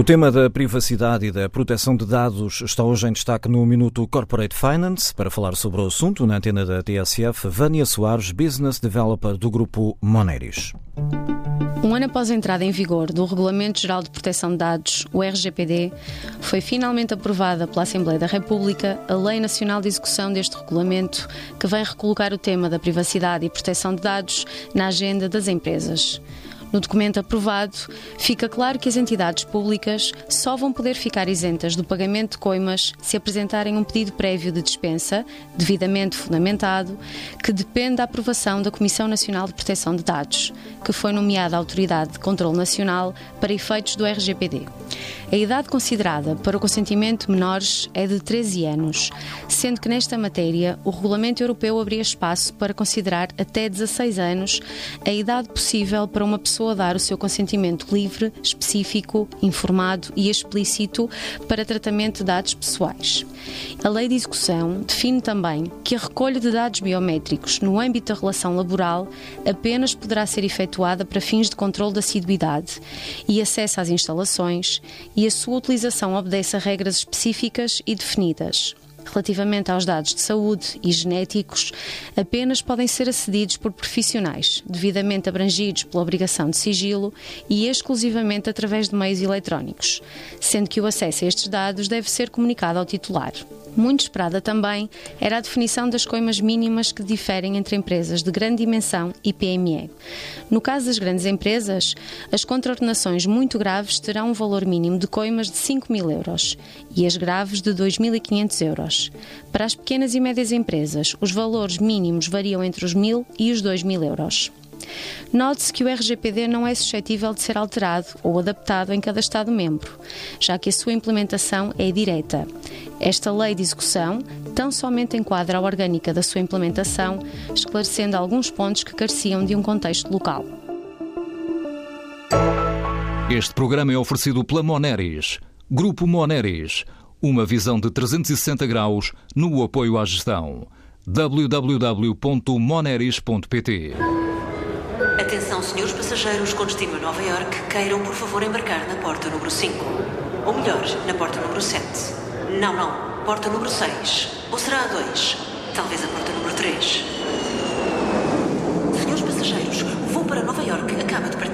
O tema da privacidade e da proteção de dados está hoje em destaque no Minuto Corporate Finance. Para falar sobre o assunto, na antena da TSF, Vânia Soares, Business Developer do grupo Moneris. Um ano após a entrada em vigor do Regulamento Geral de Proteção de Dados, o RGPD, foi finalmente aprovada pela Assembleia da República a Lei Nacional de Execução deste regulamento, que vem recolocar o tema da privacidade e proteção de dados na agenda das empresas. No documento aprovado, fica claro que as entidades públicas só vão poder ficar isentas do pagamento de coimas se apresentarem um pedido prévio de dispensa, devidamente fundamentado, que depende da aprovação da Comissão Nacional de Proteção de Dados, que foi nomeada Autoridade de Controlo Nacional para efeitos do RGPD. A idade considerada para o consentimento menores é de 13 anos, sendo que nesta matéria o Regulamento Europeu abria espaço para considerar até 16 anos a idade possível para uma pessoa dar o seu consentimento livre, específico, informado e explícito para tratamento de dados pessoais. A Lei de Execução define também que a recolha de dados biométricos no âmbito da relação laboral apenas poderá ser efetuada para fins de controle da assiduidade e acesso às instalações e a sua utilização obedece a regras específicas e definidas. Relativamente aos dados de saúde e genéticos, apenas podem ser acedidos por profissionais, devidamente abrangidos pela obrigação de sigilo e exclusivamente através de meios eletrónicos, sendo que o acesso a estes dados deve ser comunicado ao titular. Muito esperada também era a definição das coimas mínimas que diferem entre empresas de grande dimensão e PME. No caso das grandes empresas, as contraordenações muito graves terão um valor mínimo de coimas de 5 mil euros e as graves de 2.500 euros. Para as pequenas e médias empresas, os valores mínimos variam entre os 1.000 e os 2.000 euros. Note-se que o RGPD não é suscetível de ser alterado ou adaptado em cada Estado-membro, já que a sua implementação é direta. Esta lei de execução tão somente enquadra a orgânica da sua implementação, esclarecendo alguns pontos que careciam de um contexto local. Este programa é oferecido pela Moneris. Grupo Moneris. Uma visão de 360 graus no apoio à gestão. www.moneris.pt Atenção, senhores passageiros com destino a Nova York, queiram por favor embarcar na porta número 5. Ou melhor, na porta número 7. Não, não, porta número 6. Ou será a 2? Talvez a porta número 3. Senhores passageiros, o voo para Nova York acaba de partir.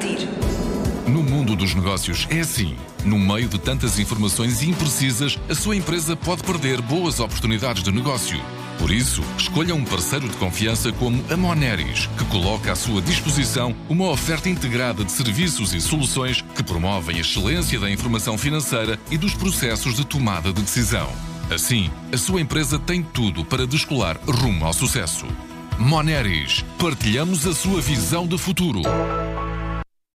Dos negócios é assim. No meio de tantas informações imprecisas, a sua empresa pode perder boas oportunidades de negócio. Por isso, escolha um parceiro de confiança como a Moneris, que coloca à sua disposição uma oferta integrada de serviços e soluções que promovem a excelência da informação financeira e dos processos de tomada de decisão. Assim, a sua empresa tem tudo para descolar rumo ao sucesso. Moneris, partilhamos a sua visão de futuro.